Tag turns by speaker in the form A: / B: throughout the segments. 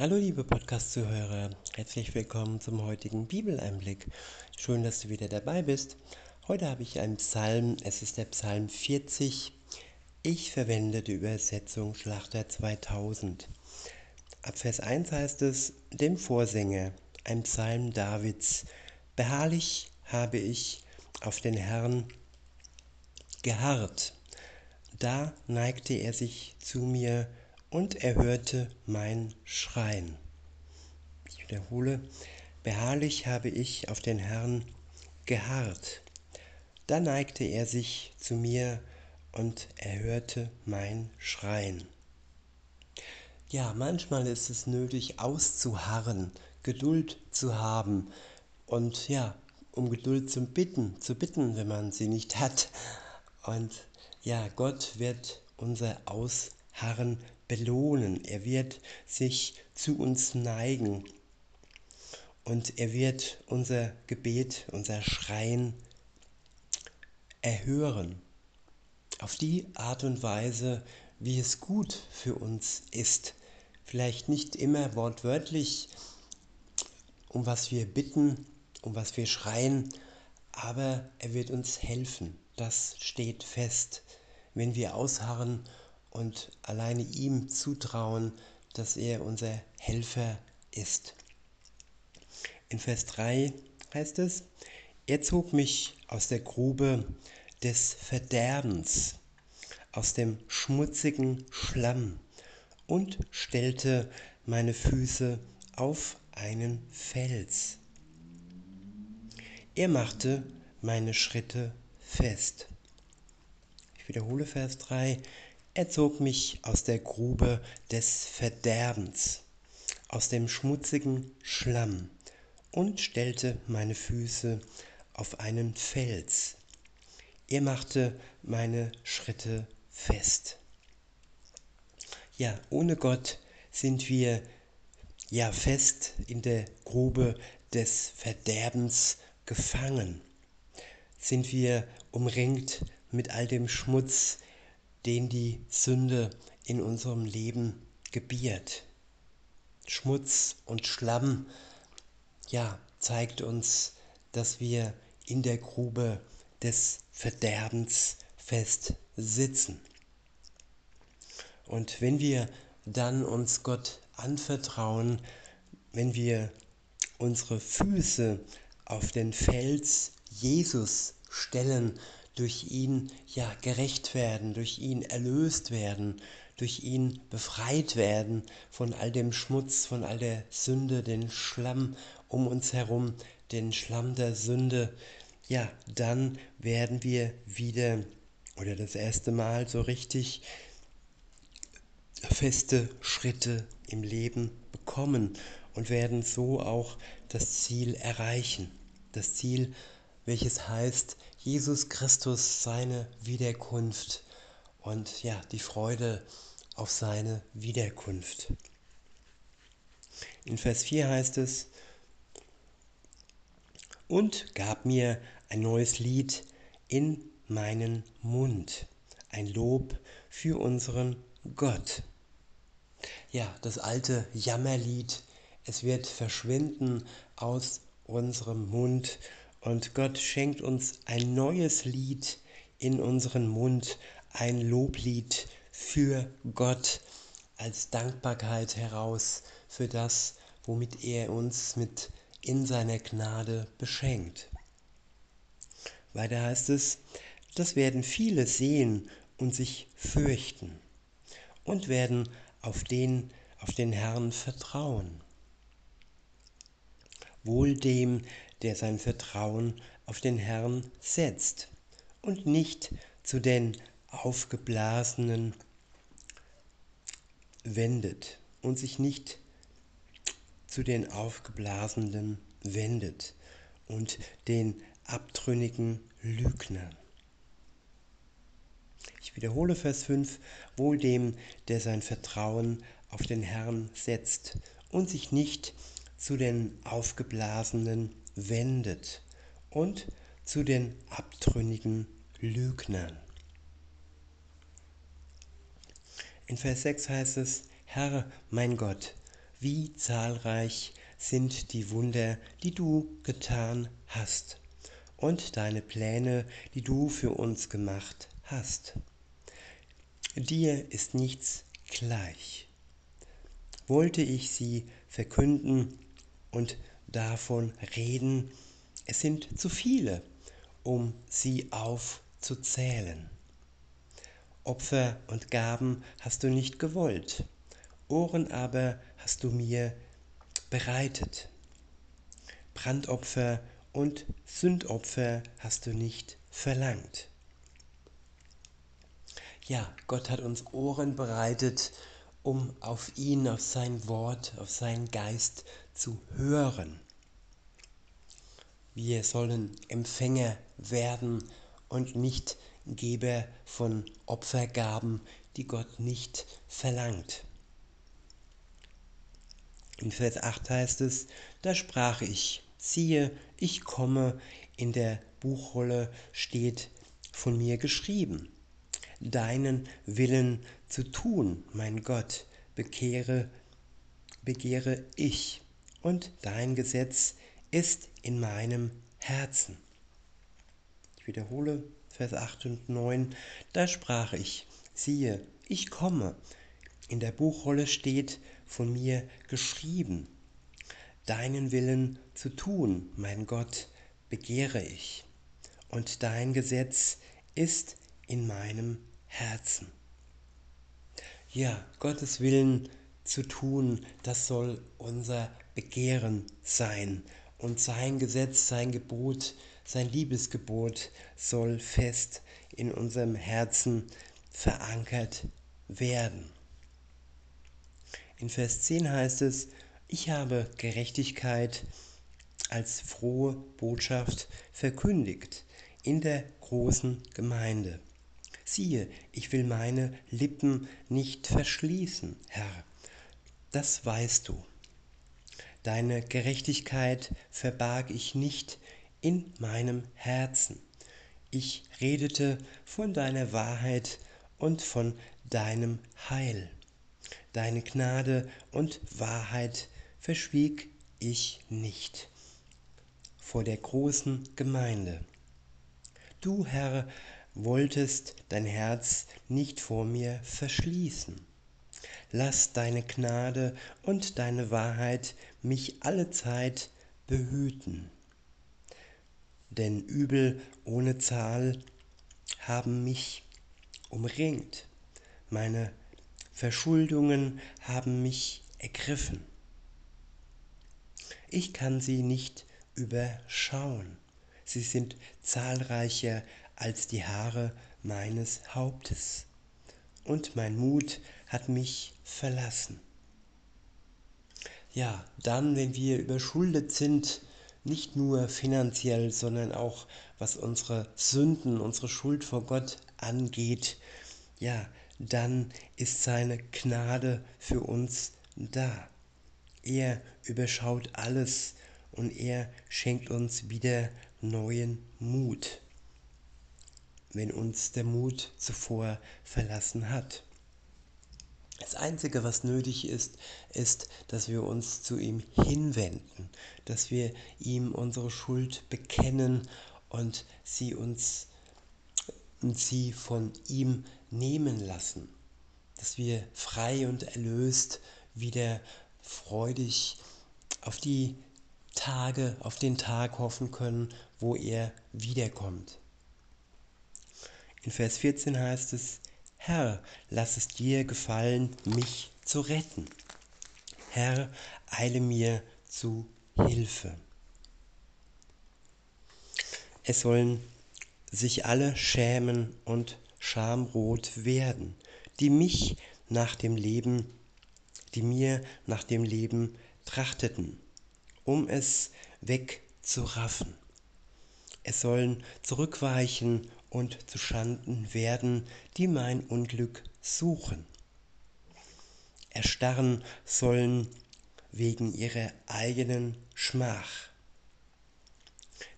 A: Hallo liebe Podcast-Zuhörer, herzlich willkommen zum heutigen Bibeleinblick. Schön, dass du wieder dabei bist. Heute habe ich einen Psalm, es ist der Psalm 40. Ich verwende die Übersetzung Schlachter 2000. Ab Vers 1 heißt es, dem Vorsänger, ein Psalm Davids. Beharrlich habe ich auf den Herrn geharrt. Da neigte er sich zu mir und er hörte mein Schreien. Ich wiederhole, beharrlich habe ich auf den Herrn geharrt. Da neigte er sich zu mir und er hörte mein Schreien. Ja, manchmal ist es nötig auszuharren, Geduld zu haben und ja, um Geduld zu bitten, zu bitten, wenn man sie nicht hat. Und ja, Gott wird unser Ausharren belohnen. Er wird sich zu uns neigen und er wird unser Gebet, unser Schreien erhören. Auf die Art und Weise, wie es gut für uns ist. Vielleicht nicht immer wortwörtlich, um was wir bitten, um was wir schreien, aber er wird uns helfen. Das steht fest, wenn wir ausharren und alleine ihm zutrauen, dass er unser Helfer ist. In Vers 3 heißt es, er zog mich aus der Grube des Verderbens, aus dem schmutzigen Schlamm und stellte meine Füße auf einen Fels. Er machte meine Schritte fest. Ich wiederhole Vers 3. Er zog mich aus der Grube des Verderbens, aus dem schmutzigen Schlamm und stellte meine Füße auf einen Fels. Er machte meine Schritte fest. Ja, ohne Gott sind wir ja fest in der Grube des Verderbens gefangen. Sind wir umringt mit all dem Schmutz, den die Sünde in unserem Leben gebiert. Schmutz und Schlamm, ja, zeigt uns, dass wir in der Grube des Verderbens fest sitzen. Und wenn wir dann uns Gott anvertrauen, wenn wir unsere Füße auf den Fels Jesus stellen durch ihn ja gerecht werden, durch ihn erlöst werden, durch ihn befreit werden von all dem Schmutz, von all der Sünde, den Schlamm um uns herum, den Schlamm der Sünde, ja, dann werden wir wieder oder das erste Mal so richtig feste Schritte im Leben bekommen und werden so auch das Ziel erreichen. Das Ziel, welches heißt, Jesus Christus seine Wiederkunft und ja, die Freude auf seine Wiederkunft. In Vers 4 heißt es, und gab mir ein neues Lied in meinen Mund, ein Lob für unseren Gott. Ja, das alte Jammerlied, es wird verschwinden aus unserem Mund und Gott schenkt uns ein neues Lied in unseren Mund, ein Loblied für Gott als Dankbarkeit heraus für das, womit er uns mit in seiner Gnade beschenkt. Weiter heißt es, das werden viele sehen und sich fürchten und werden auf den, auf den Herrn vertrauen. Wohl dem, der sein Vertrauen auf den Herrn setzt und nicht zu den Aufgeblasenen wendet und sich nicht zu den Aufgeblasenen wendet und den abtrünnigen Lügnern. Ich wiederhole Vers 5, wohl dem, der sein Vertrauen auf den Herrn setzt und sich nicht zu den Aufgeblasenen wendet und zu den abtrünnigen Lügnern. In Vers 6 heißt es, Herr, mein Gott, wie zahlreich sind die Wunder, die du getan hast und deine Pläne, die du für uns gemacht hast. Dir ist nichts gleich. Wollte ich sie verkünden und davon reden, es sind zu viele, um sie aufzuzählen. Opfer und Gaben hast du nicht gewollt, Ohren aber hast du mir bereitet. Brandopfer und Sündopfer hast du nicht verlangt. Ja, Gott hat uns Ohren bereitet, um auf ihn, auf sein Wort, auf seinen Geist zu hören. Wir sollen Empfänger werden und nicht Geber von Opfergaben, die Gott nicht verlangt. In Vers 8 heißt es, da sprach ich, siehe, ich komme, in der Buchrolle steht von mir geschrieben. Deinen Willen zu tun, mein Gott, bekehre, begehre ich, und dein Gesetz ist in meinem Herzen. Ich wiederhole Vers 8 und 9, da sprach ich, siehe, ich komme. In der Buchrolle steht von mir geschrieben. Deinen Willen zu tun, mein Gott, begehre ich. Und dein Gesetz ist in meinem Herzen. Ja, Gottes Willen zu tun, das soll unser Begehren sein. Und sein Gesetz, sein Gebot, sein Liebesgebot soll fest in unserem Herzen verankert werden. In Vers 10 heißt es, ich habe Gerechtigkeit als frohe Botschaft verkündigt in der großen Gemeinde. Siehe, ich will meine Lippen nicht verschließen, Herr, das weißt du. Deine Gerechtigkeit verbarg ich nicht in meinem Herzen. Ich redete von deiner Wahrheit und von deinem Heil. Deine Gnade und Wahrheit verschwieg ich nicht vor der großen Gemeinde. Du, Herr, wolltest dein Herz nicht vor mir verschließen. Lass deine Gnade und deine Wahrheit mich allezeit behüten. Denn Übel ohne Zahl haben mich umringt. Meine Verschuldungen haben mich ergriffen. Ich kann sie nicht überschauen. Sie sind zahlreicher als die Haare meines Hauptes. Und mein Mut hat mich verlassen. Ja, dann, wenn wir überschuldet sind, nicht nur finanziell, sondern auch was unsere Sünden, unsere Schuld vor Gott angeht, ja, dann ist seine Gnade für uns da. Er überschaut alles und er schenkt uns wieder neuen Mut, wenn uns der Mut zuvor verlassen hat. Das Einzige, was nötig ist, ist, dass wir uns zu ihm hinwenden, dass wir ihm unsere Schuld bekennen und sie uns und sie von ihm nehmen lassen, dass wir frei und erlöst wieder freudig auf die Tage, auf den Tag hoffen können, wo er wiederkommt. In Vers 14 heißt es, Herr, lass es dir gefallen, mich zu retten. Herr, eile mir zu Hilfe. Es sollen sich alle schämen und schamrot werden, die mich nach dem Leben, die mir nach dem Leben trachteten, um es wegzuraffen. Es sollen zurückweichen und zu Schanden werden, die mein Unglück suchen. Erstarren sollen wegen ihrer eigenen Schmach,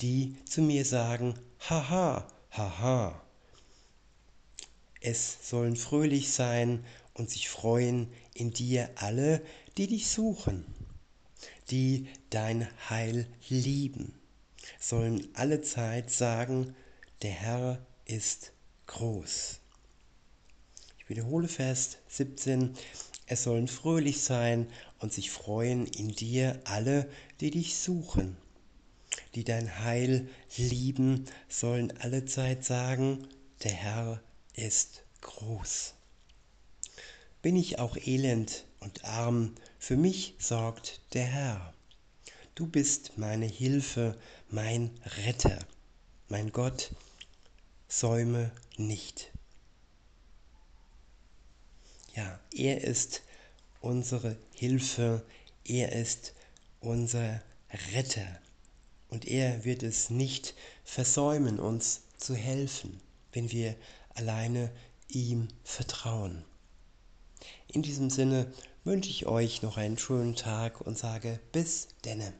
A: die zu mir sagen, haha, haha. Es sollen fröhlich sein und sich freuen in dir alle, die dich suchen, die dein Heil lieben, sollen alle Zeit sagen, der Herr ist groß. Ich wiederhole Vers 17, es sollen fröhlich sein und sich freuen in dir alle, die dich suchen. Die dein Heil lieben, sollen alle Zeit sagen, der Herr ist groß. Bin ich auch elend und arm, für mich sorgt der Herr. Du bist meine Hilfe, mein Retter. Mein Gott, säume nicht. Ja, er ist unsere Hilfe, er ist unser Retter. Und er wird es nicht versäumen, uns zu helfen, wenn wir alleine ihm vertrauen. In diesem Sinne wünsche ich euch noch einen schönen Tag und sage bis denne.